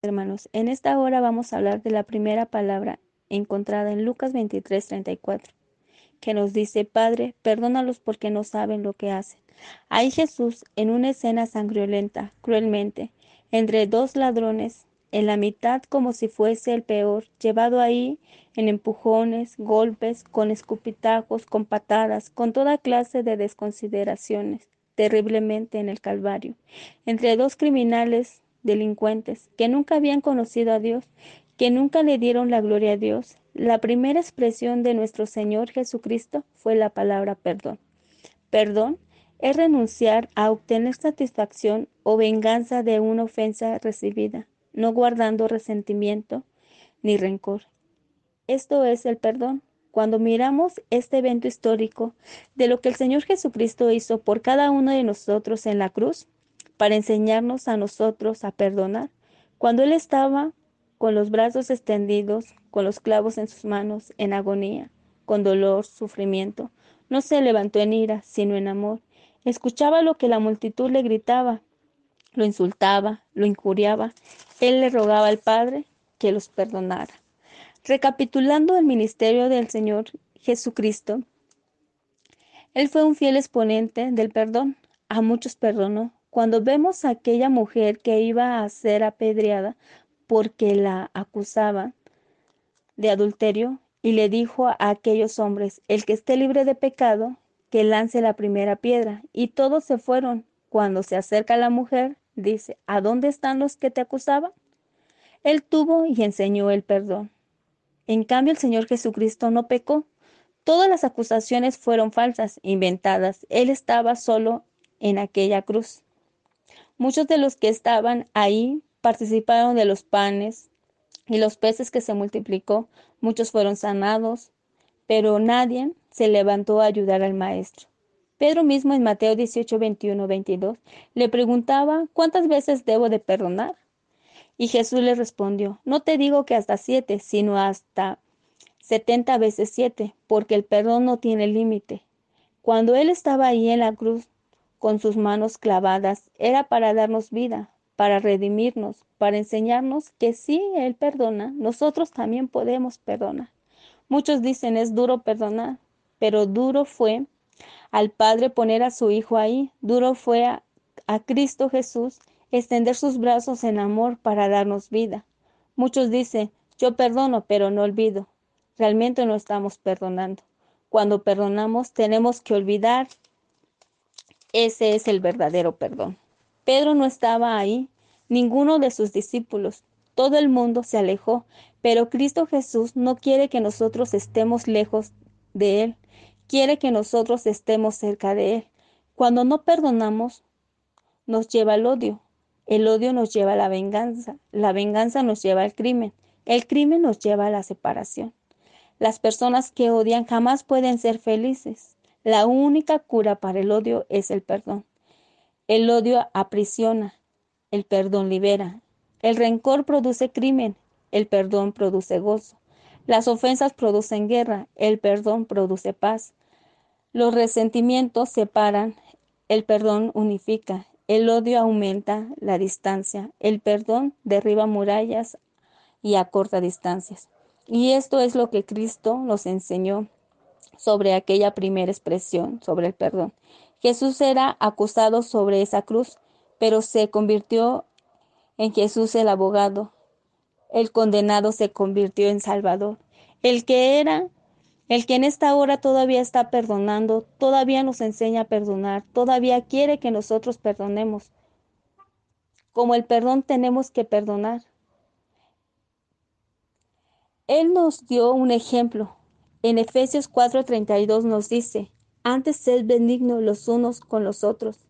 Hermanos, en esta hora vamos a hablar de la primera palabra encontrada en Lucas 23, 34, que nos dice, Padre, perdónalos porque no saben lo que hacen. Ahí Jesús, en una escena sangriolenta, cruelmente, entre dos ladrones, en la mitad como si fuese el peor, llevado ahí en empujones, golpes, con escupitajos, con patadas, con toda clase de desconsideraciones, terriblemente en el Calvario, entre dos criminales delincuentes que nunca habían conocido a Dios, que nunca le dieron la gloria a Dios, la primera expresión de nuestro Señor Jesucristo fue la palabra perdón. Perdón es renunciar a obtener satisfacción o venganza de una ofensa recibida, no guardando resentimiento ni rencor. Esto es el perdón. Cuando miramos este evento histórico de lo que el Señor Jesucristo hizo por cada uno de nosotros en la cruz, para enseñarnos a nosotros a perdonar. Cuando Él estaba con los brazos extendidos, con los clavos en sus manos, en agonía, con dolor, sufrimiento, no se levantó en ira, sino en amor. Escuchaba lo que la multitud le gritaba, lo insultaba, lo injuriaba. Él le rogaba al Padre que los perdonara. Recapitulando el ministerio del Señor Jesucristo, Él fue un fiel exponente del perdón. A muchos perdonó, cuando vemos a aquella mujer que iba a ser apedreada porque la acusaba de adulterio y le dijo a aquellos hombres, el que esté libre de pecado, que lance la primera piedra. Y todos se fueron. Cuando se acerca la mujer, dice, ¿a dónde están los que te acusaban? Él tuvo y enseñó el perdón. En cambio, el Señor Jesucristo no pecó. Todas las acusaciones fueron falsas, inventadas. Él estaba solo en aquella cruz. Muchos de los que estaban ahí participaron de los panes y los peces que se multiplicó. Muchos fueron sanados, pero nadie se levantó a ayudar al maestro. Pedro mismo en Mateo 18, 21, 22 le preguntaba, ¿cuántas veces debo de perdonar? Y Jesús le respondió, no te digo que hasta siete, sino hasta setenta veces siete, porque el perdón no tiene límite. Cuando él estaba ahí en la cruz, con sus manos clavadas, era para darnos vida, para redimirnos, para enseñarnos que si Él perdona, nosotros también podemos perdonar. Muchos dicen es duro perdonar, pero duro fue al Padre poner a su Hijo ahí, duro fue a, a Cristo Jesús extender sus brazos en amor para darnos vida. Muchos dicen, yo perdono, pero no olvido. Realmente no estamos perdonando. Cuando perdonamos tenemos que olvidar ese es el verdadero perdón. Pedro no estaba ahí, ninguno de sus discípulos. Todo el mundo se alejó, pero Cristo Jesús no quiere que nosotros estemos lejos de Él, quiere que nosotros estemos cerca de Él. Cuando no perdonamos, nos lleva al odio. El odio nos lleva a la venganza. La venganza nos lleva al crimen. El crimen nos lleva a la separación. Las personas que odian jamás pueden ser felices. La única cura para el odio es el perdón. El odio aprisiona, el perdón libera. El rencor produce crimen, el perdón produce gozo. Las ofensas producen guerra, el perdón produce paz. Los resentimientos separan, el perdón unifica. El odio aumenta la distancia, el perdón derriba murallas y acorta distancias. Y esto es lo que Cristo nos enseñó sobre aquella primera expresión, sobre el perdón. Jesús era acusado sobre esa cruz, pero se convirtió en Jesús el abogado. El condenado se convirtió en Salvador. El que era, el que en esta hora todavía está perdonando, todavía nos enseña a perdonar, todavía quiere que nosotros perdonemos. Como el perdón tenemos que perdonar. Él nos dio un ejemplo, en Efesios 4:32 nos dice, antes sed benignos los unos con los otros,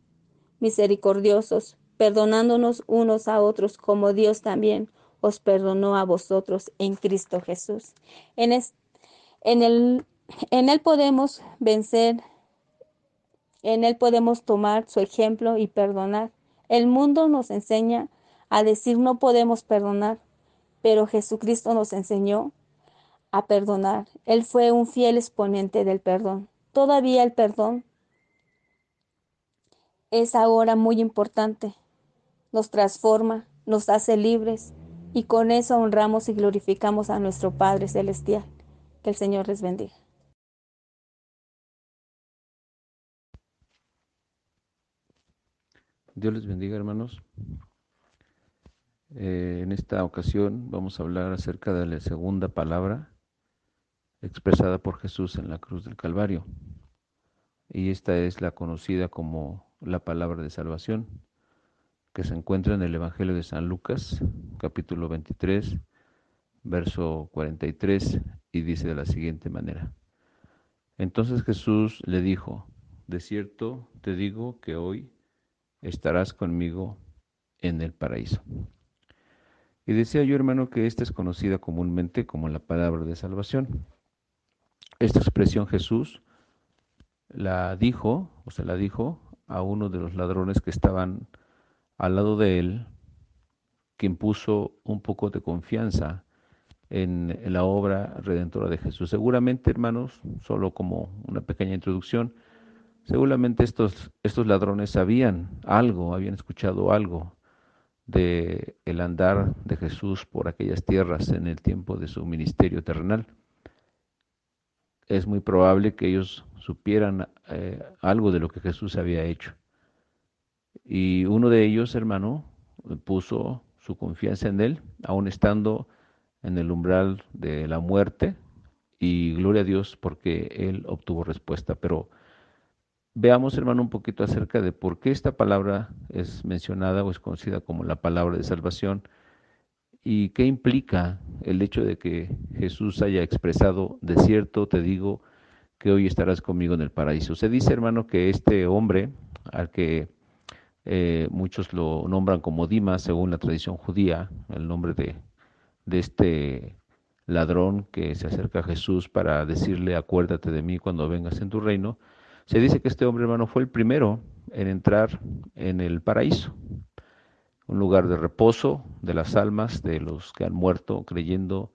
misericordiosos, perdonándonos unos a otros como Dios también os perdonó a vosotros en Cristo Jesús. En, el, en Él podemos vencer, en Él podemos tomar su ejemplo y perdonar. El mundo nos enseña a decir no podemos perdonar, pero Jesucristo nos enseñó a perdonar. Él fue un fiel exponente del perdón. Todavía el perdón es ahora muy importante. Nos transforma, nos hace libres, Y con eso honramos y glorificamos a nuestro Padre Celestial. Que el Señor les bendiga. Dios les bendiga, hermanos. Eh, en esta ocasión vamos a hablar acerca de la segunda palabra expresada por Jesús en la cruz del Calvario. Y esta es la conocida como la palabra de salvación, que se encuentra en el Evangelio de San Lucas, capítulo 23, verso 43, y dice de la siguiente manera. Entonces Jesús le dijo, de cierto te digo que hoy estarás conmigo en el paraíso. Y decía yo, hermano, que esta es conocida comúnmente como la palabra de salvación. Esta expresión Jesús la dijo, o se la dijo, a uno de los ladrones que estaban al lado de él, quien puso un poco de confianza en, la obra redentora de Jesús. Seguramente, hermanos, solo como una pequeña introducción, seguramente estos, estos ladrones sabían algo, habían escuchado algo de el andar de Jesús por aquellas tierras en el tiempo de su ministerio terrenal. Es muy probable que ellos supieran eh, algo de lo que Jesús había hecho. Y uno de ellos, hermano, puso su confianza en él, aun estando en el umbral de la muerte, y gloria a Dios porque él obtuvo respuesta. Pero veamos, hermano, un poquito acerca de por qué esta palabra es mencionada o es conocida como la palabra de salvación y qué implica el hecho de que Jesús haya expresado, de cierto te digo que hoy estarás conmigo en el paraíso. Se dice, hermano, que este hombre, al que eh, muchos lo nombran como Dimas, según la tradición judía, el nombre de, de este ladrón que se acerca a Jesús para decirle, acuérdate de mí cuando vengas en tu reino, se dice que este hombre, hermano, fue el primero en entrar en el paraíso, un lugar de reposo de las almas de los que han muerto creyendo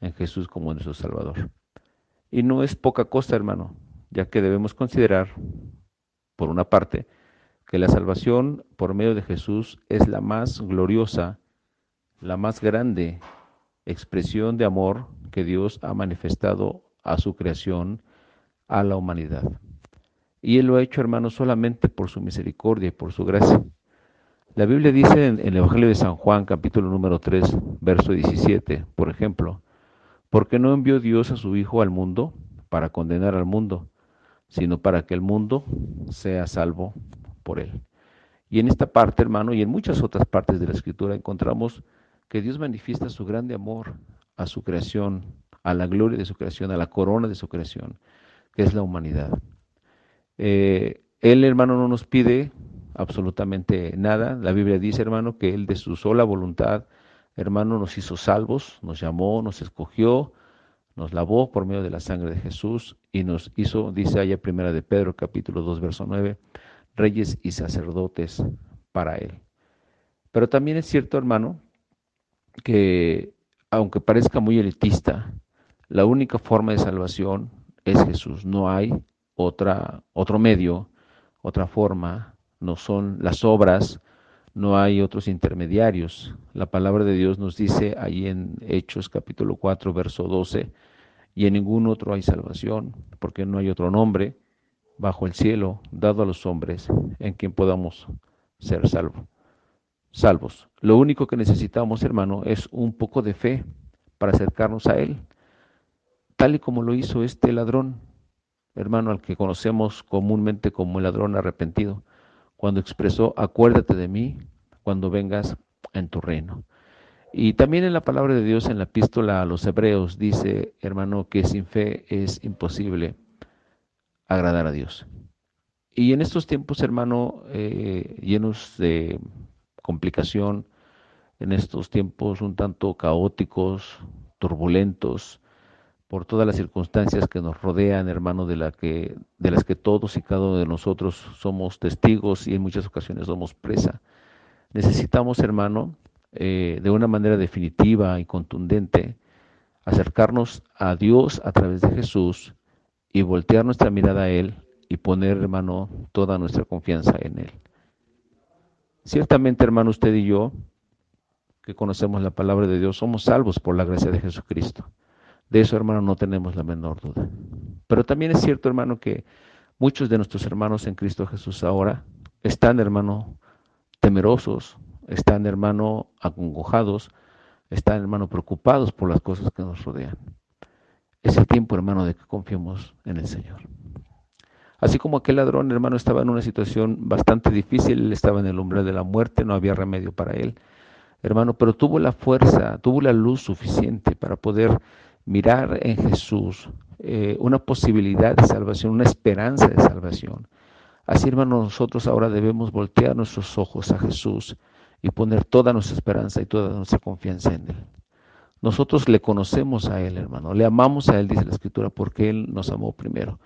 en Jesús como nuestro Salvador. Y no es poca cosa, hermano, ya que debemos considerar, por una parte, que la salvación por medio de Jesús es la más gloriosa, la más grande expresión de amor que Dios ha manifestado a su creación, a la humanidad. Y Él lo ha hecho, hermano, solamente por su misericordia y por su gracia. La Biblia dice en, el Evangelio de San Juan, capítulo número 3, verso 17, por ejemplo, porque no envió Dios a su Hijo al mundo para condenar al mundo, sino para que el mundo sea salvo por él. Y en esta parte, hermano, y en muchas otras partes de la Escritura encontramos que Dios manifiesta su grande amor a su creación, a la gloria de su creación, a la corona de su creación, que es la humanidad. Eh, él, hermano, no nos pide absolutamente nada. La Biblia dice, hermano, que Él de su sola voluntad, hermano, nos hizo salvos, nos llamó, nos escogió, nos lavó por medio de la sangre de Jesús y nos hizo, dice allá primera de Pedro, capítulo 2, verso 9, reyes y sacerdotes para Él. Pero también es cierto, hermano, que aunque parezca muy elitista, la única forma de salvación es Jesús. No hay otra, otro medio, otra forma, no son las obras, no hay otros intermediarios. La palabra de Dios nos dice ahí en Hechos capítulo 4, verso 12, y en ningún otro hay salvación, porque no hay otro nombre bajo el cielo dado a los hombres en quien podamos ser salvos. Salvos. Lo único que necesitamos, hermano, es un poco de fe para acercarnos a Él, tal y como lo hizo este ladrón hermano, al que conocemos comúnmente como el ladrón arrepentido, cuando expresó, acuérdate de mí cuando vengas en tu reino. Y también en la palabra de Dios, en la epístola a los hebreos, dice, hermano, que sin fe es imposible agradar a Dios. Y en estos tiempos, hermano, eh, llenos de complicación, en estos tiempos un tanto caóticos, turbulentos, por todas las circunstancias que nos rodean, hermano, de, que, de las que todos y cada uno de nosotros somos testigos y en muchas ocasiones somos presa. Necesitamos, hermano, eh, de una manera definitiva y contundente, acercarnos a Dios a través de Jesús y voltear nuestra mirada a Él y poner, hermano, toda nuestra confianza en Él. Ciertamente, hermano, usted y yo que conocemos la palabra de Dios, somos salvos por la gracia de Jesucristo. De eso, hermano, no tenemos la menor duda. Pero también es cierto, hermano, que muchos de nuestros hermanos en Cristo Jesús ahora están, hermano, temerosos, están, hermano, acongojados, están, hermano, preocupados por las cosas que nos rodean. Es el tiempo, hermano, de que confiemos en el Señor. Así como aquel ladrón, hermano, estaba en una situación bastante difícil, él estaba en el umbral de la muerte, no había remedio para él, hermano, pero tuvo la fuerza, tuvo la luz suficiente para poder mirar en Jesús eh, una posibilidad de salvación, una esperanza de salvación. Así, hermano, nosotros ahora debemos voltear nuestros ojos a Jesús y poner toda nuestra esperanza y toda nuestra confianza en Él. Nosotros le conocemos a Él, hermano, le amamos a Él, dice la Escritura, porque Él nos amó primero.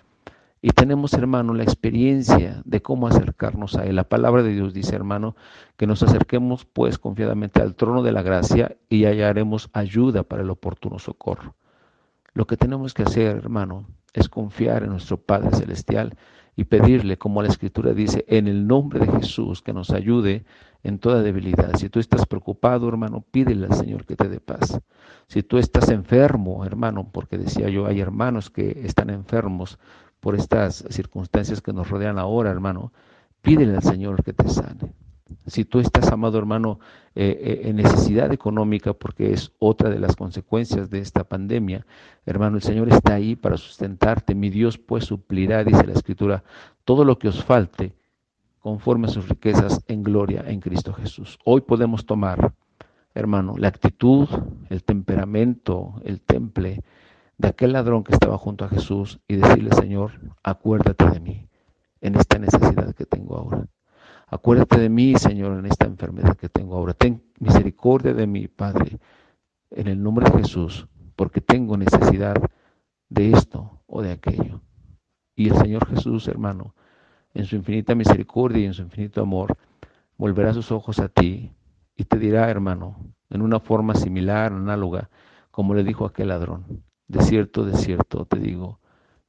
Y tenemos, hermano, la experiencia de cómo acercarnos a Él. La palabra de Dios dice, hermano, que nos acerquemos pues confiadamente al trono de la gracia y hallaremos ayuda para el oportuno socorro. Lo que tenemos que hacer, hermano, es confiar en nuestro Padre Celestial y pedirle, como la Escritura dice, en el nombre de Jesús, que nos ayude en toda debilidad. Si tú estás preocupado, hermano, pídele al Señor que te dé paz. Si tú estás enfermo, hermano, porque decía yo, hay hermanos que están enfermos por estas circunstancias que nos rodean ahora, hermano, pídele al Señor que te sane. Si tú estás, amado hermano, eh, eh, en necesidad económica, porque es otra de las consecuencias de esta pandemia, hermano, el Señor está ahí para sustentarte. Mi Dios pues suplirá, dice la Escritura, todo lo que os falte conforme a sus riquezas en gloria en Cristo Jesús. Hoy podemos tomar, hermano, la actitud, el temperamento, el temple de aquel ladrón que estaba junto a Jesús y decirle, Señor, acuérdate de mí en esta necesidad que tengo ahora. Acuérdate de mí, Señor, en esta enfermedad que tengo ahora. Ten misericordia de mí, Padre, en el nombre de Jesús, porque tengo necesidad de esto o de aquello. Y el Señor Jesús, hermano, en su infinita misericordia y en su infinito amor, volverá sus ojos a ti y te dirá, hermano, en una forma similar, análoga, como le dijo aquel ladrón, de cierto, de cierto te digo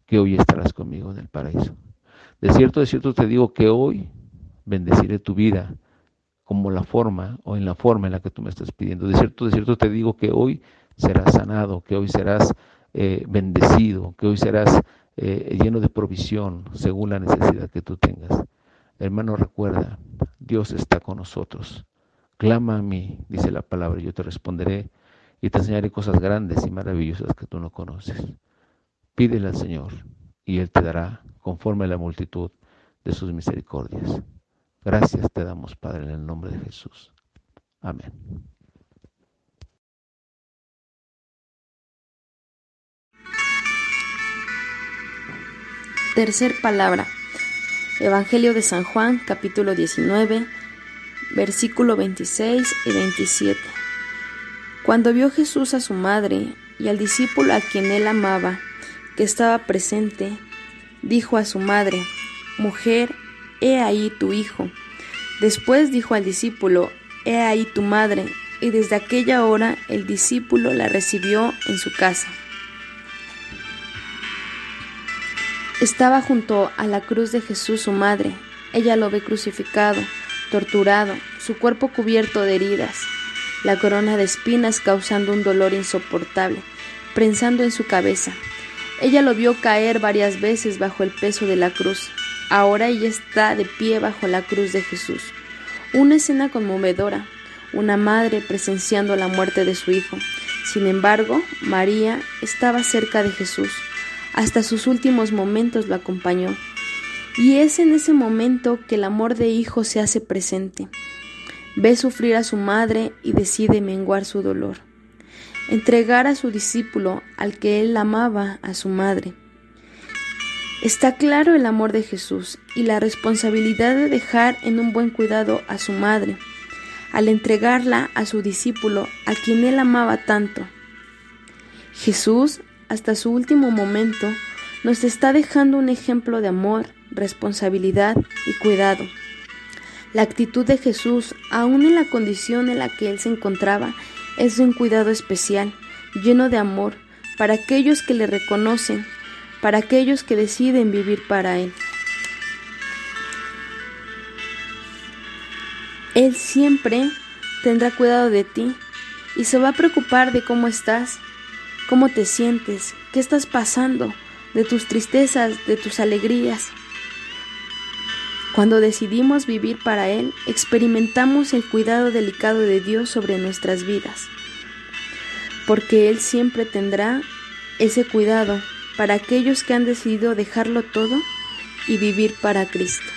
que hoy estarás conmigo en el paraíso. De cierto, de cierto te digo que hoy bendeciré tu vida como la forma o en la forma en la que tú me estás pidiendo. De cierto, de cierto te digo que hoy serás sanado, que hoy serás eh, bendecido, que hoy serás eh, lleno de provisión según la necesidad que tú tengas. Hermano, recuerda, Dios está con nosotros. Clama a mí, dice la palabra, yo te responderé y te enseñaré cosas grandes y maravillosas que tú no conoces. Pídele al Señor y Él te dará conforme a la multitud de sus misericordias. Gracias te damos, Padre, en el nombre de Jesús. Amén. Tercer palabra. Evangelio de San Juan, capítulo 19, versículo 26 y 27. Cuando vio Jesús a su madre y al discípulo a quien él amaba, que estaba presente, dijo a su madre, Mujer, he ahí tu hijo. Después dijo al discípulo, He ahí tu madre, y desde aquella hora el discípulo la recibió en su casa. Estaba junto a la cruz de Jesús su madre. Ella lo ve crucificado, torturado, su cuerpo cubierto de heridas, la corona de espinas causando un dolor insoportable, prensando en su cabeza. Ella lo vio caer varias veces bajo el peso de la cruz. Ahora ella está de pie bajo la cruz de Jesús. Una escena conmovedora, una madre presenciando la muerte de su hijo. Sin embargo, María estaba cerca de Jesús hasta sus últimos momentos lo acompañó. Y es en ese momento que el amor de hijo se hace presente. Ve sufrir a su madre y decide menguar su dolor. Entregar a su discípulo, al que él amaba, a su madre. Está claro el amor de Jesús y la responsabilidad de dejar en un buen cuidado a su madre, al entregarla a su discípulo, a quien él amaba tanto. Jesús hasta su último momento, nos está dejando un ejemplo de amor, responsabilidad y cuidado. La actitud de Jesús, aun en la condición en la que él se encontraba, es de un cuidado especial, lleno de amor, para aquellos que le reconocen, para aquellos que deciden vivir para Él. Él siempre tendrá cuidado de ti y se va a preocupar de cómo estás, cómo te sientes, qué estás pasando, de tus tristezas, de tus alegrías. Cuando decidimos vivir para Él, experimentamos el cuidado delicado de Dios sobre nuestras vidas, porque Él siempre tendrá ese cuidado para aquellos que han decidido dejarlo todo y vivir para Cristo.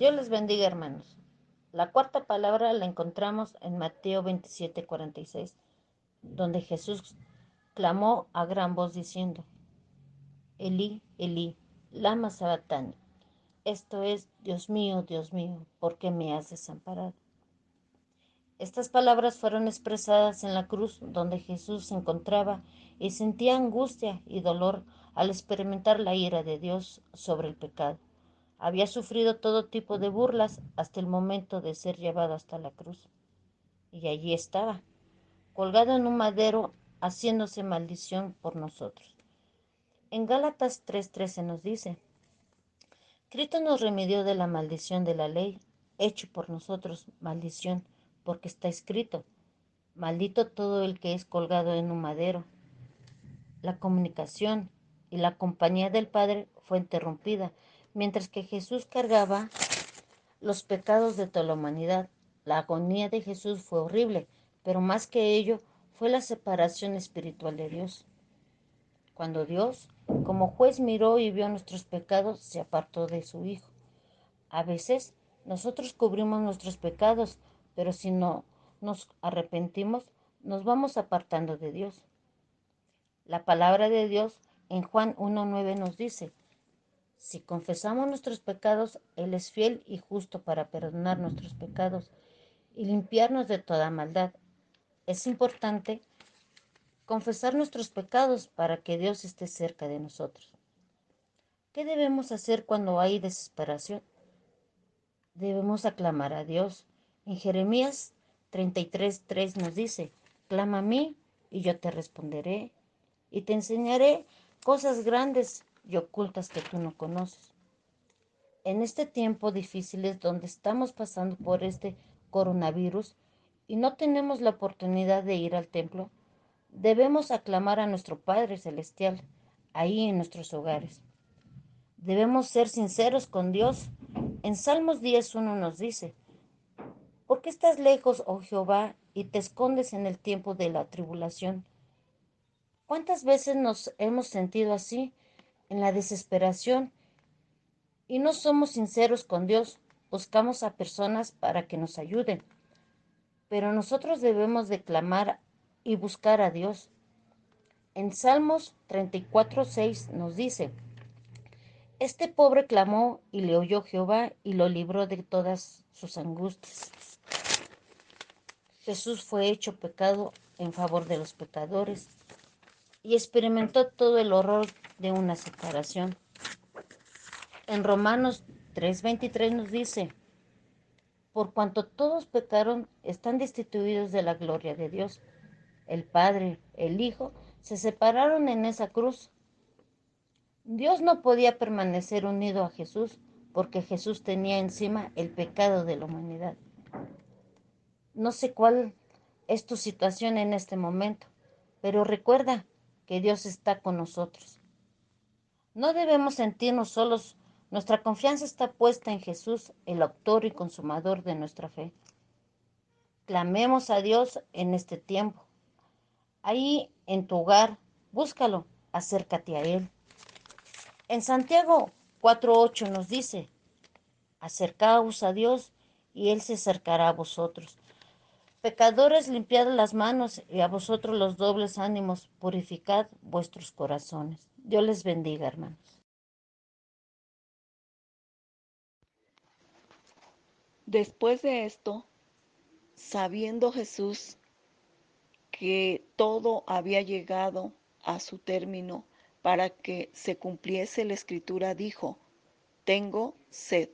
Dios les bendiga, hermanos. La cuarta palabra la encontramos en Mateo 27, 46, donde Jesús clamó a gran voz diciendo, Elí, Elí, lama sabatani. Esto es, Dios mío, Dios mío, ¿por qué me has desamparado? Estas palabras fueron expresadas en la cruz donde Jesús se encontraba y sentía angustia y dolor al experimentar la ira de Dios sobre el pecado. Había sufrido todo tipo de burlas hasta el momento de ser llevado hasta la cruz. Y allí estaba, colgado en un madero, haciéndose maldición por nosotros. En Gálatas 3:13 nos dice, Cristo nos remedió de la maldición de la ley, hecho por nosotros maldición, porque está escrito, maldito todo el que es colgado en un madero. La comunicación y la compañía del Padre fue interrumpida mientras que Jesús cargaba los pecados de toda la humanidad. La agonía de Jesús fue horrible, pero más que ello fue la separación espiritual de Dios. Cuando Dios, como juez, miró y vio nuestros pecados, se apartó de su Hijo. A veces nosotros cubrimos nuestros pecados, pero si no nos arrepentimos, nos vamos apartando de Dios. La palabra de Dios en Juan 1.9 nos dice, si confesamos nuestros pecados, Él es fiel y justo para perdonar nuestros pecados y limpiarnos de toda maldad. Es importante confesar nuestros pecados para que Dios esté cerca de nosotros. ¿Qué debemos hacer cuando hay desesperación? Debemos aclamar a Dios. En Jeremías 33.3 nos dice, clama a mí y yo te responderé y te enseñaré cosas grandes y ocultas que tú no conoces. En este tiempo difícil es donde estamos pasando por este coronavirus y no tenemos la oportunidad de ir al templo, debemos aclamar a nuestro Padre Celestial ahí en nuestros hogares. Debemos ser sinceros con Dios. En Salmos 10.1 nos dice, ¿por qué estás lejos, oh Jehová, y te escondes en el tiempo de la tribulación? ¿Cuántas veces nos hemos sentido así en la desesperación y no somos sinceros con Dios. Buscamos a personas para que nos ayuden. Pero nosotros debemos declamar y buscar a Dios. En Salmos 34.6 nos dice, Este pobre clamó y le oyó Jehová y lo libró de todas sus angustias. Jesús fue hecho pecado en favor de los pecadores y experimentó todo el horror de una separación. En Romanos 3:23 nos dice, por cuanto todos pecaron, están destituidos de la gloria de Dios. El Padre, el Hijo, se separaron en esa cruz. Dios no podía permanecer unido a Jesús porque Jesús tenía encima el pecado de la humanidad. No sé cuál es tu situación en este momento, pero recuerda que Dios está con nosotros. No debemos sentirnos solos. Nuestra confianza está puesta en Jesús, el autor y consumador de nuestra fe. Clamemos a Dios en este tiempo. Ahí en tu hogar, búscalo, acércate a Él. En Santiago 4.8 nos dice, acercaos a Dios y Él se acercará a vosotros. Pecadores, limpiad las manos y a vosotros los dobles ánimos, purificad vuestros corazones. Dios les bendiga, hermanos. Después de esto, sabiendo Jesús que todo había llegado a su término para que se cumpliese la escritura, dijo, tengo sed.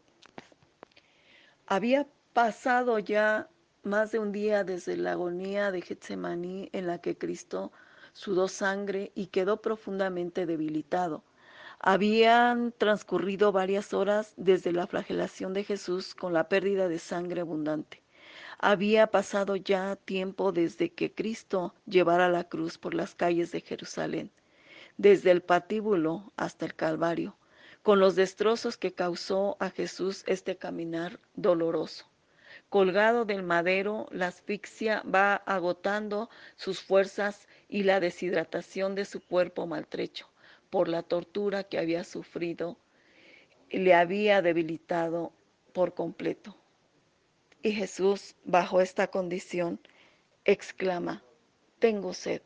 Había pasado ya más de un día desde la agonía de Getsemaní en la que Cristo sudó sangre y quedó profundamente debilitado. Habían transcurrido varias horas desde la flagelación de Jesús con la pérdida de sangre abundante. Había pasado ya tiempo desde que Cristo llevara la cruz por las calles de Jerusalén, desde el patíbulo hasta el Calvario, con los destrozos que causó a Jesús este caminar doloroso. Colgado del madero, la asfixia va agotando sus fuerzas y la deshidratación de su cuerpo maltrecho por la tortura que había sufrido le había debilitado por completo. Y Jesús, bajo esta condición, exclama, tengo sed.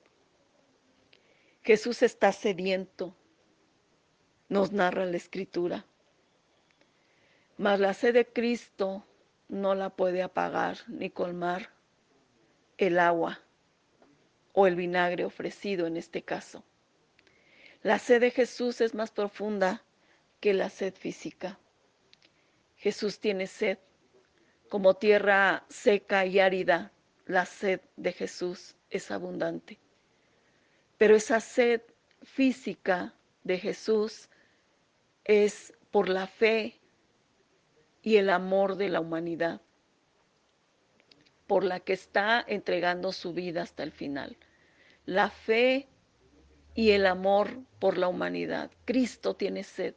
Jesús está sediento, nos narra la escritura. Mas la sed de Cristo no la puede apagar ni colmar el agua o el vinagre ofrecido en este caso. La sed de Jesús es más profunda que la sed física. Jesús tiene sed. Como tierra seca y árida, la sed de Jesús es abundante. Pero esa sed física de Jesús es por la fe y el amor de la humanidad, por la que está entregando su vida hasta el final. La fe y el amor por la humanidad. Cristo tiene sed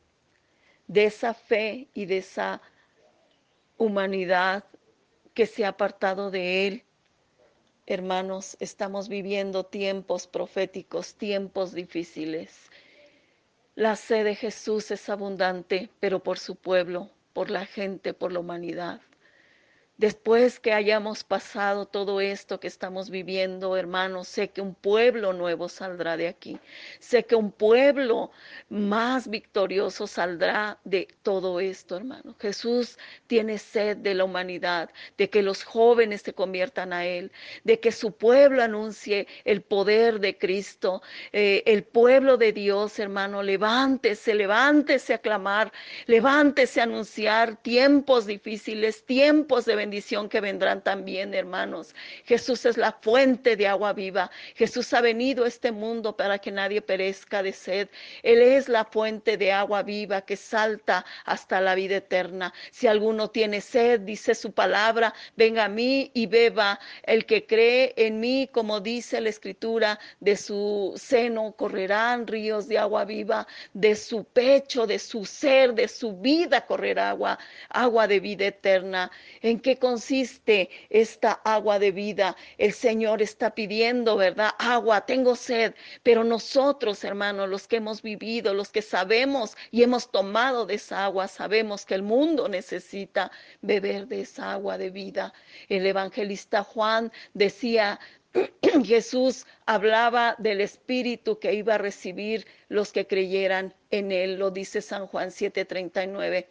de esa fe y de esa humanidad que se ha apartado de Él. Hermanos, estamos viviendo tiempos proféticos, tiempos difíciles. La sed de Jesús es abundante, pero por su pueblo, por la gente, por la humanidad. Después que hayamos pasado todo esto que estamos viviendo, hermanos, sé que un pueblo nuevo saldrá de aquí. Sé que un pueblo más victorioso saldrá de todo esto, hermano. Jesús tiene sed de la humanidad, de que los jóvenes se conviertan a Él, de que su pueblo anuncie el poder de Cristo. Eh, el pueblo de Dios, hermano, levántese, levántese a clamar, levántese a anunciar tiempos difíciles, tiempos de bendición que vendrán también, hermanos. Jesús es la fuente de agua viva. Jesús ha venido a este mundo para que nadie perezca de sed. Él es la fuente de agua viva que salta hasta la vida eterna. Si alguno tiene sed, dice su palabra, venga a mí y beba. El que cree en mí, como dice la escritura, de su seno correrán ríos de agua viva, de su pecho, de su ser, de su vida correrá agua, agua de vida eterna. ¿En qué consiste esta agua de vida? El Señor está pidiendo, ¿verdad? Agua, tengo sed, pero nosotros, hermanos, los que hemos vivido, los que sabemos y hemos tomado de esa agua, sabemos que el mundo necesita beber de esa agua de vida. El evangelista Juan decía, Jesús hablaba del espíritu que iba a recibir los que creyeran en él, lo dice San Juan 7:39.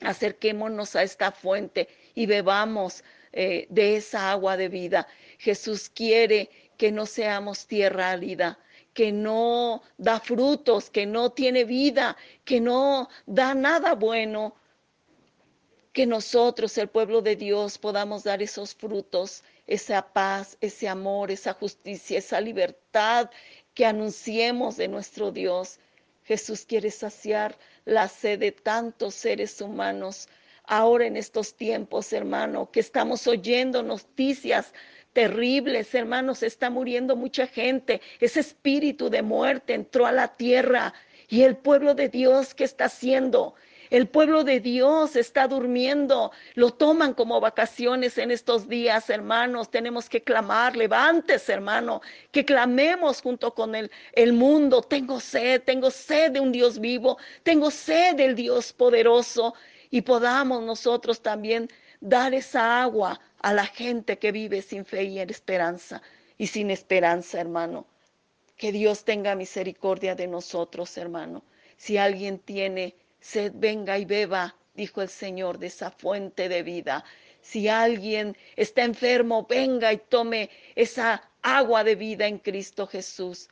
Acerquémonos a esta fuente y bebamos eh, de esa agua de vida. Jesús quiere que no seamos tierra árida, que no da frutos, que no tiene vida, que no da nada bueno. Que nosotros, el pueblo de Dios, podamos dar esos frutos, esa paz, ese amor, esa justicia, esa libertad que anunciemos de nuestro Dios. Jesús quiere saciar la sed de tantos seres humanos ahora en estos tiempos, hermano, que estamos oyendo noticias terribles, hermanos, está muriendo mucha gente. Ese espíritu de muerte entró a la tierra y el pueblo de Dios, ¿qué está haciendo? El pueblo de Dios está durmiendo, lo toman como vacaciones en estos días, hermanos. Tenemos que clamar, levantes, hermano, que clamemos junto con el, el mundo. Tengo sed, tengo sed de un Dios vivo, tengo sed del Dios poderoso y podamos nosotros también dar esa agua a la gente que vive sin fe y en esperanza y sin esperanza, hermano. Que Dios tenga misericordia de nosotros, hermano. Si alguien tiene Sed, venga y beba, dijo el Señor, de esa fuente de vida. Si alguien está enfermo, venga y tome esa agua de vida en Cristo Jesús.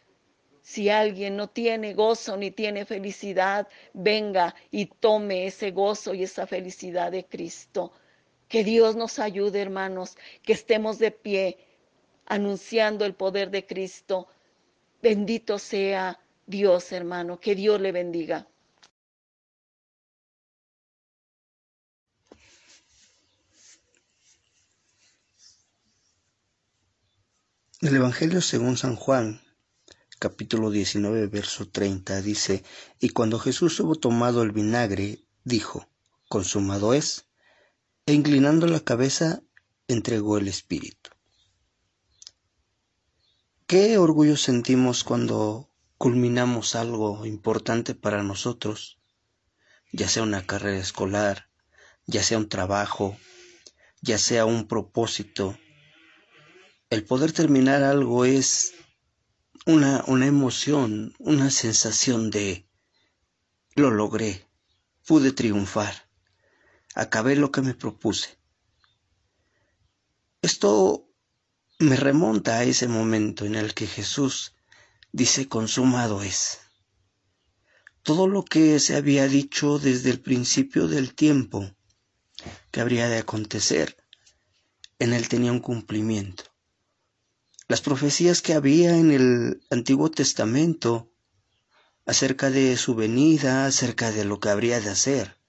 Si alguien no tiene gozo ni tiene felicidad, venga y tome ese gozo y esa felicidad de Cristo. Que Dios nos ayude, hermanos, que estemos de pie anunciando el poder de Cristo Bendito sea Dios, hermano. Que Dios le bendiga. El Evangelio según San Juan, capítulo 19, verso 30, dice, Y cuando Jesús hubo tomado el vinagre, dijo, Consumado es, e inclinando la cabeza, entregó el Espíritu. ¿Qué orgullo sentimos cuando culminamos algo importante para nosotros, ya sea una carrera escolar, ya sea un trabajo, ya sea un propósito? El poder terminar algo es una, una emoción, una sensación de lo logré, pude triunfar, acabé lo que me propuse. Esto me remonta a ese momento en el que Jesús dice consumado es. Todo lo que se había dicho desde el principio del tiempo que habría de acontecer, en él tenía un cumplimiento. Las profecías que había en el Antiguo Testamento acerca de su venida, acerca de lo que habría de hacer,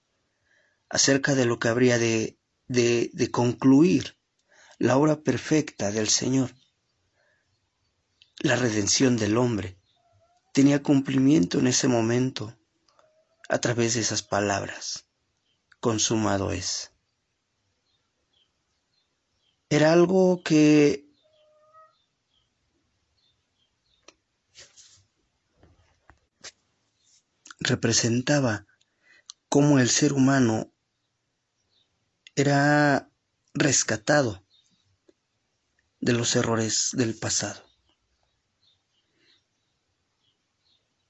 acerca de lo que habría de, de, de concluir, la obra perfecta del Señor, la redención del hombre, tenía cumplimiento en ese momento a través de esas palabras. Consumado es. Era algo que representaba cómo el ser humano era rescatado de los errores del pasado.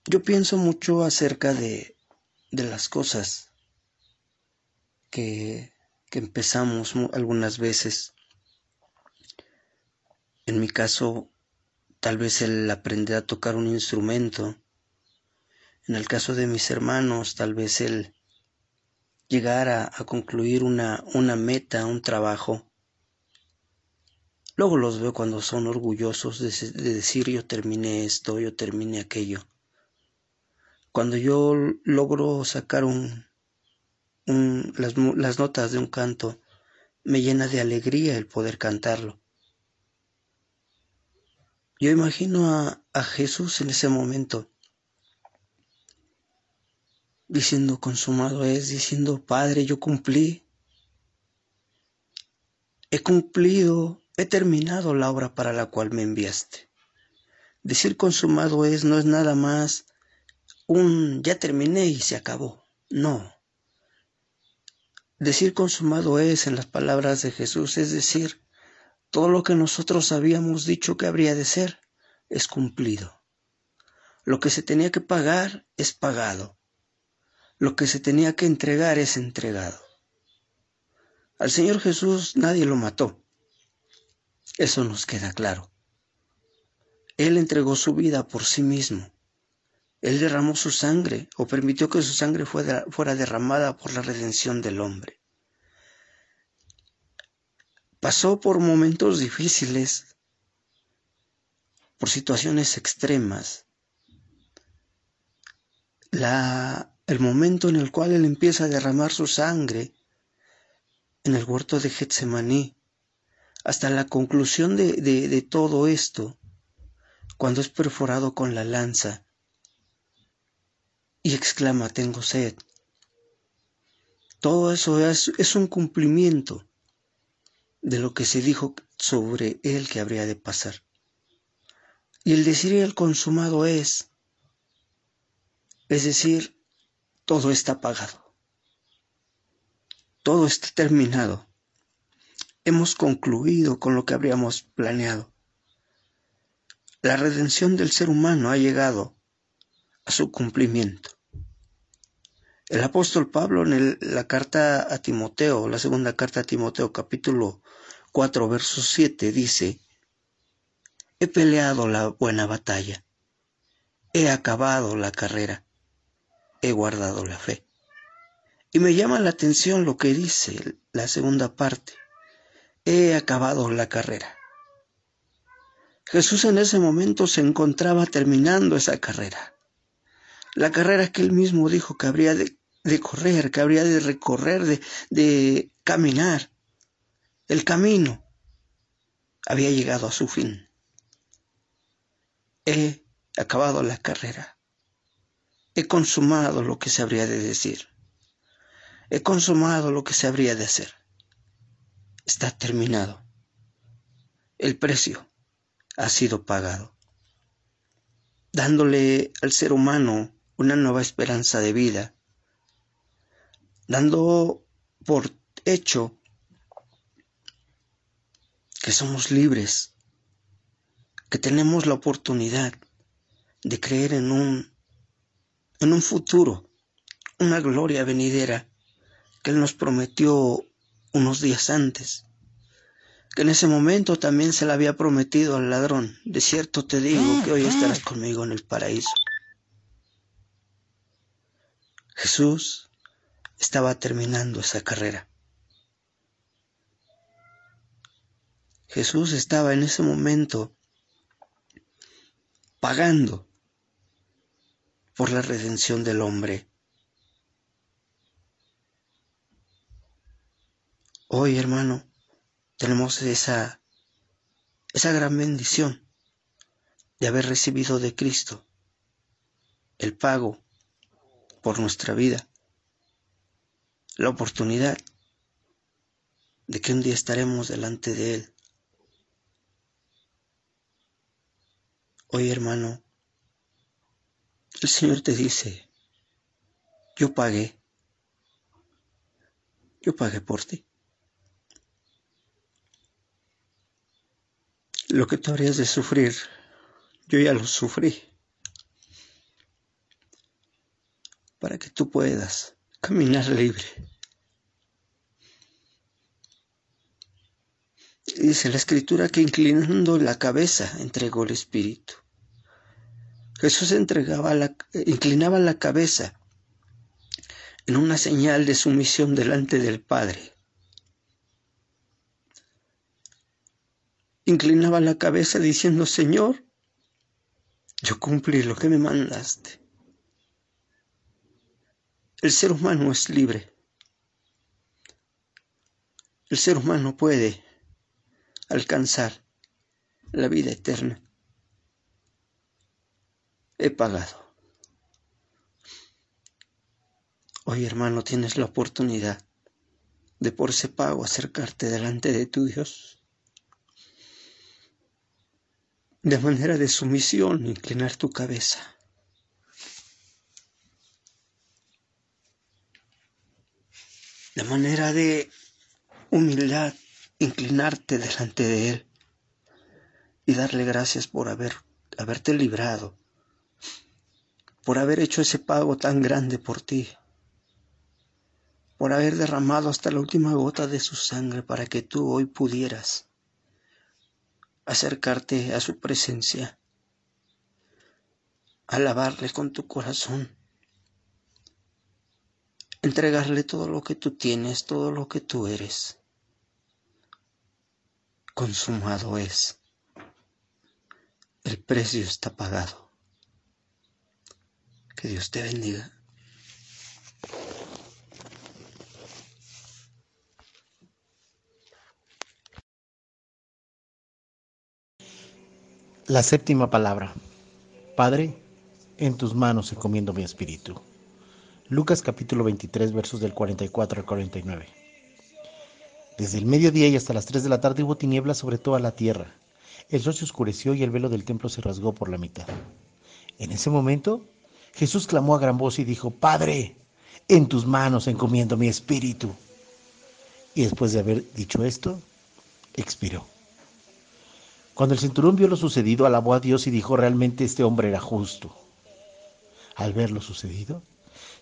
Yo pienso mucho acerca de, de las cosas que, que empezamos algunas veces. En mi caso, tal vez el aprender a tocar un instrumento. En el caso de mis hermanos, tal vez el llegar a, concluir una, una meta, un trabajo. Luego los veo cuando son orgullosos de, de, decir yo terminé esto, yo terminé aquello. Cuando yo logro sacar un, un, las, las notas de un canto, me llena de alegría el poder cantarlo. Yo imagino a, a Jesús en ese momento diciendo consumado es, diciendo Padre, yo cumplí, he cumplido, he terminado la obra para la cual me enviaste. Decir consumado es no es nada más un ya terminé y se acabó. No. Decir consumado es, en las palabras de Jesús, es decir, todo lo que nosotros habíamos dicho que habría de ser es cumplido. Lo que se tenía que pagar es pagado. Lo que se tenía que entregar es entregado. Al Señor Jesús nadie lo mató. Eso nos queda claro. Él entregó su vida por sí mismo. Él derramó su sangre o permitió que su sangre fuera, derramada por la redención del hombre. Pasó por momentos difíciles, por situaciones extremas. La, el momento en el cual él empieza a derramar su sangre en el huerto de Getsemaní, hasta la conclusión de, de, todo esto, cuando es perforado con la lanza y exclama, tengo sed. Todo eso es, es, un cumplimiento de lo que se dijo sobre él que habría de pasar. Y el decir el consumado es, es decir, todo está pagado. Todo está terminado. Hemos concluido con lo que habríamos planeado. La redención del ser humano ha llegado a su cumplimiento. El apóstol Pablo en la carta a Timoteo, la segunda carta a Timoteo, capítulo 4, verso 7, dice, He peleado la buena batalla, he acabado la carrera, he guardado la fe. Y me llama la atención lo que dice la segunda parte, he acabado la carrera. Jesús en ese momento se encontraba terminando esa carrera. La carrera que él mismo dijo que habría de, correr, que habría de recorrer, de, caminar. El camino había llegado a su fin. He acabado la carrera. He consumado lo que se habría de decir. He consumado lo que se habría de hacer. Está terminado. El precio ha sido pagado, dándole al ser humano una nueva esperanza de vida, dando por hecho que somos libres, que tenemos la oportunidad de creer en un en un futuro, una gloria venidera que Él nos prometió unos días antes que en ese momento también se le había prometido al ladrón, de cierto te digo que hoy estarás conmigo en el paraíso. Jesús estaba terminando esa carrera. Jesús estaba en ese momento pagando por la redención del hombre. Hoy, hermano, tenemos esa, esa gran bendición de haber recibido de Cristo el pago por nuestra vida, la oportunidad de que un día estaremos delante de Él. Hoy, hermano, el Señor te dice, yo pagué, yo pagué por ti. Lo que tú habrías de sufrir, yo ya lo sufrí. Para que tú puedas caminar libre. Dice la escritura que inclinando la cabeza entregó el Espíritu. Jesús entregaba la, inclinaba la cabeza en una señal de sumisión delante del Padre. inclinaba la cabeza diciendo, Señor, yo cumplí lo que me mandaste. El ser humano es libre. El ser humano puede alcanzar la vida eterna. He pagado. Hoy, hermano, tienes la oportunidad de por ese pago acercarte delante de tu Dios de manera de sumisión, inclinar tu cabeza. De manera de humildad, inclinarte delante de Él y darle gracias por haber, haberte librado, por haber hecho ese pago tan grande por ti, por haber derramado hasta la última gota de su sangre para que tú hoy pudieras acercarte a su presencia, alabarle con tu corazón, entregarle todo lo que tú tienes, todo lo que tú eres. Consumado es. El precio está pagado. Que Dios te bendiga. La séptima palabra. Padre, en tus manos encomiendo mi espíritu. Lucas capítulo 23 versos del 44 al 49. Desde el mediodía y hasta las 3 de la tarde hubo tinieblas sobre toda la tierra. El sol se oscureció y el velo del templo se rasgó por la mitad. En ese momento, Jesús clamó a gran voz y dijo, Padre, en tus manos encomiendo mi espíritu. Y después de haber dicho esto, expiró. Cuando el centurión vio lo sucedido, alabó a Dios y dijo, realmente este hombre era justo. Al ver lo sucedido,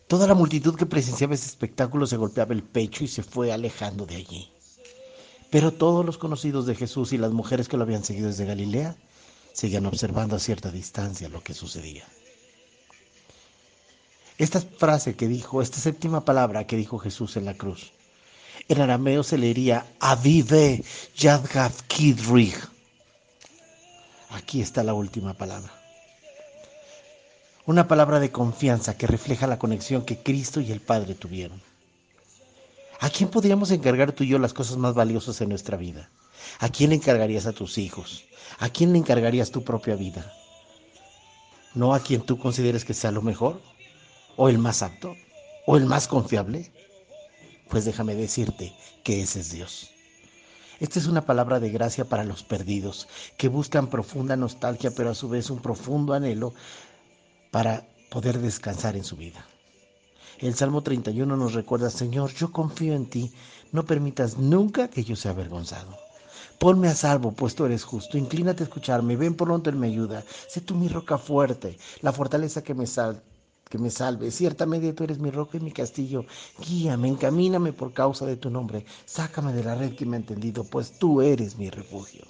toda la multitud que presenciaba ese espectáculo se golpeaba el pecho y se fue alejando de allí. Pero todos los conocidos de Jesús y las mujeres que lo habían seguido desde Galilea seguían observando a cierta distancia lo que sucedía. Esta frase que dijo, esta séptima palabra que dijo Jesús en la cruz, en arameo se leería Avive Yadgav Kidrig Aquí está la última palabra. Una palabra de confianza que refleja la conexión que Cristo y el Padre tuvieron. ¿A quién podríamos encargar tú y yo las cosas más valiosas en nuestra vida? ¿A quién encargarías a tus hijos? ¿A quién le encargarías tu propia vida? ¿No a quien tú consideres que sea lo mejor? ¿O el más apto? ¿O el más confiable? Pues déjame decirte que ese es Dios. Esta es una palabra de gracia para los perdidos, que buscan profunda nostalgia, pero a su vez un profundo anhelo para poder descansar en su vida. El Salmo 31 nos recuerda, Señor, yo confío en ti, no permitas nunca que yo sea avergonzado. Ponme a salvo, pues tú eres justo. Inclínate a escucharme, ven donde Él me ayuda. Sé tú mi roca fuerte, la fortaleza que me, sal, que me salve. Ciertamente tú eres mi roca y mi castillo. Guíame, encamíname por causa de tu nombre. Sácame de la red que me ha entendido, pues tú eres mi refugio.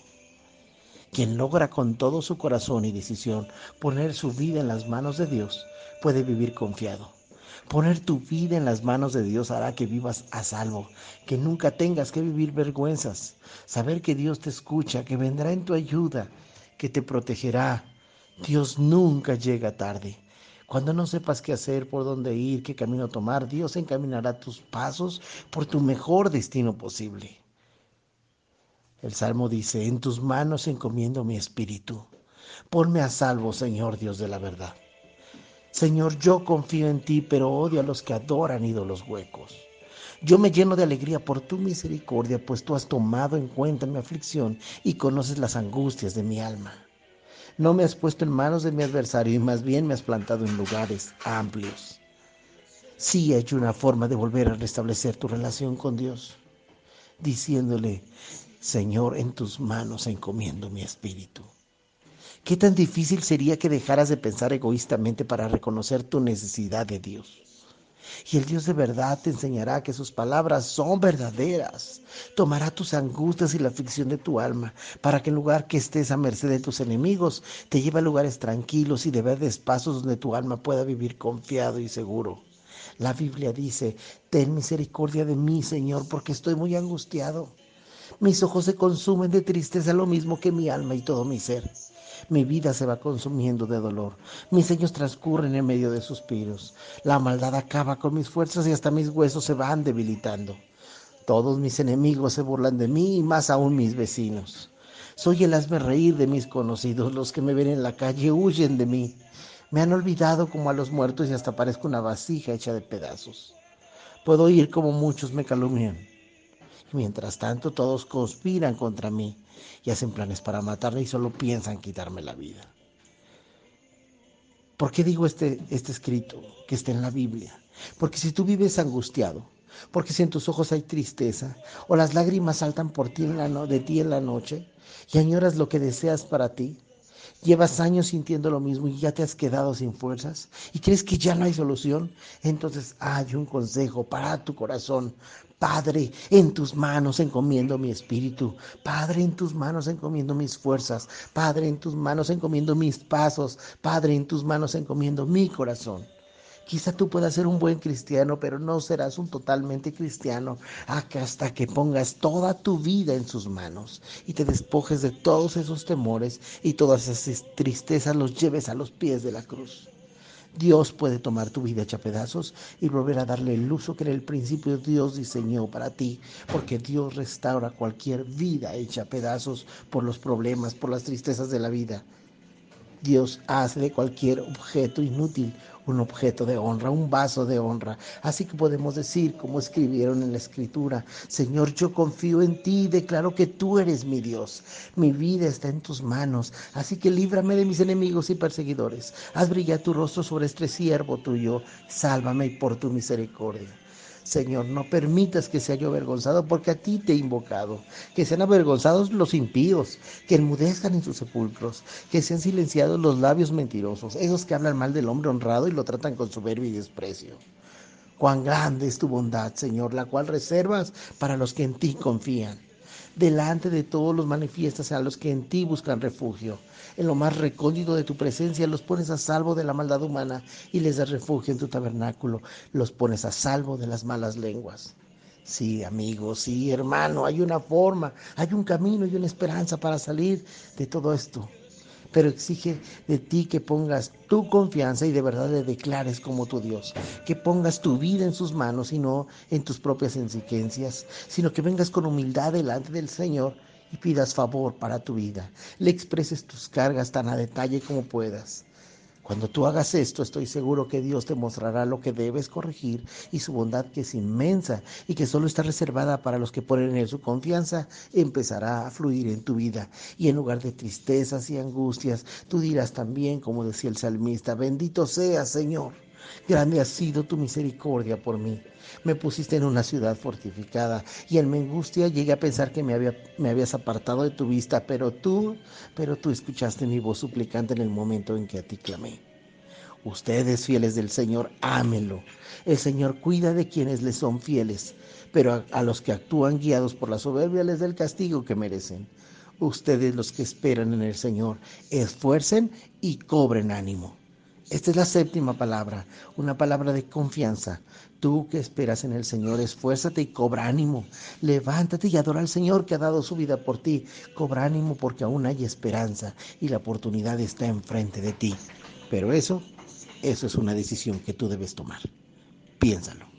Quien logra con todo su corazón y decisión poner su vida en las manos de Dios, puede vivir confiado. Poner tu vida en las manos de Dios hará que vivas a salvo, que nunca tengas que vivir vergüenzas. Saber que Dios te escucha, que vendrá en tu ayuda, que te protegerá. Dios nunca llega tarde. Cuando no sepas qué hacer, por dónde ir, qué camino tomar, Dios encaminará tus pasos por tu mejor destino posible. El Salmo dice, en tus manos encomiendo mi espíritu. Ponme a salvo, Señor Dios de la verdad. Señor, yo confío en ti, pero odio a los que adoran ídolos huecos. Yo me lleno de alegría por tu misericordia, pues tú has tomado en cuenta mi aflicción y conoces las angustias de mi alma. No me has puesto en manos de mi adversario y más bien me has plantado en lugares amplios. Sí hay una forma de volver a restablecer tu relación con Dios, diciéndole, Señor, en tus manos encomiendo mi espíritu. ¿Qué tan difícil sería que dejaras de pensar egoístamente para reconocer tu necesidad de Dios? Y el Dios de verdad te enseñará que sus palabras son verdaderas. Tomará tus angustias y la aflicción de tu alma, para que en lugar que estés a merced de tus enemigos, te lleve a lugares tranquilos y de verdes pasos donde tu alma pueda vivir confiado y seguro. La Biblia dice, ten misericordia de mí, Señor, porque estoy muy angustiado. Mis ojos se consumen de tristeza lo mismo que mi alma y todo mi ser. Mi vida se va consumiendo de dolor. Mis años transcurren en medio de suspiros. La maldad acaba con mis fuerzas y hasta mis huesos se van debilitando. Todos mis enemigos se burlan de mí y más aún mis vecinos. Soy el hazme reír de mis conocidos. Los que me ven en la calle huyen de mí. Me han olvidado como a los muertos y hasta parezco una vasija hecha de pedazos. Puedo oír como muchos me calumnian. Mientras tanto, todos conspiran contra mí y hacen planes para matarme y solo piensan quitarme la vida. ¿Por qué digo este, este escrito que está en la Biblia? Porque si tú vives angustiado, porque si en tus ojos hay tristeza o las lágrimas saltan por ti de ti en la noche y añoras lo que deseas para ti, llevas años sintiendo lo mismo y ya te has quedado sin fuerzas y crees que ya no hay solución, entonces hay un consejo para tu corazón, Padre, en tus manos encomiendo mi espíritu. Padre, en tus manos encomiendo mis fuerzas. Padre, en tus manos encomiendo mis pasos. Padre, en tus manos encomiendo mi corazón. Quizá tú puedas ser un buen cristiano, pero no serás un totalmente cristiano hasta que pongas toda tu vida en sus manos y te despojes de todos esos temores y todas esas tristezas los lleves a los pies de la cruz. Dios puede tomar tu vida hecha pedazos y volver a darle el uso que en el principio Dios diseñó para ti, porque Dios restaura cualquier vida hecha pedazos por los problemas, por las tristezas de la vida. Dios hace de cualquier objeto inútil un objeto de honra, un vaso de honra. Así que podemos decir, como escribieron en la escritura, Señor, yo confío en ti y declaro que tú eres mi Dios. Mi vida está en tus manos, así que líbrame de mis enemigos y perseguidores. Haz brillar tu rostro sobre este siervo tuyo. Sálvame por tu misericordia. Señor, no permitas que sea yo avergonzado porque a ti te he invocado. Que sean avergonzados los impíos, que enmudezcan en sus sepulcros, que sean silenciados los labios mentirosos, esos que hablan mal del hombre honrado y lo tratan con soberbia y desprecio. Cuán grande es tu bondad, Señor, la cual reservas para los que en ti confían. Delante de todos los manifiestas a los que en ti buscan refugio en lo más recóndito de tu presencia, los pones a salvo de la maldad humana y les das refugio en tu tabernáculo, los pones a salvo de las malas lenguas. Sí, amigo, sí, hermano, hay una forma, hay un camino y una esperanza para salir de todo esto. pero exige de ti que pongas tu confianza y de verdad le declares como tu Dios, que pongas tu vida en sus manos y no en tus propias exigencias, sino que vengas con humildad delante del Señor y pidas favor para tu vida, le expreses tus cargas tan a detalle como puedas. Cuando tú hagas esto, estoy seguro que Dios te mostrará lo que debes corregir y su bondad que es inmensa y que solo está reservada para los que ponen en él su confianza, empezará a fluir en tu vida. Y en lugar de tristezas y angustias, tú dirás también, como decía el salmista, bendito seas, Señor. Grande ha sido tu misericordia por mí. Me pusiste en una ciudad fortificada y en mi angustia llegué a pensar que me, había, me habías apartado de tu vista, pero tú, pero tú escuchaste mi voz suplicante en el momento en que a ti clamé. Ustedes, fieles del Señor, ámenlo. El Señor cuida de quienes le son fieles, pero a, a los que actúan guiados por la soberbia les da el castigo que merecen. Ustedes, los que esperan en el Señor, esfuercen y cobren ánimo. Esta es la séptima palabra, una palabra de confianza. Tú que esperas en el Señor, esfuérzate y cobra ánimo. Levántate y adora al Señor que ha dado su vida por ti. Cobra ánimo porque aún hay esperanza y la oportunidad está enfrente de ti. Pero eso, eso es una decisión que tú debes tomar. Piénsalo.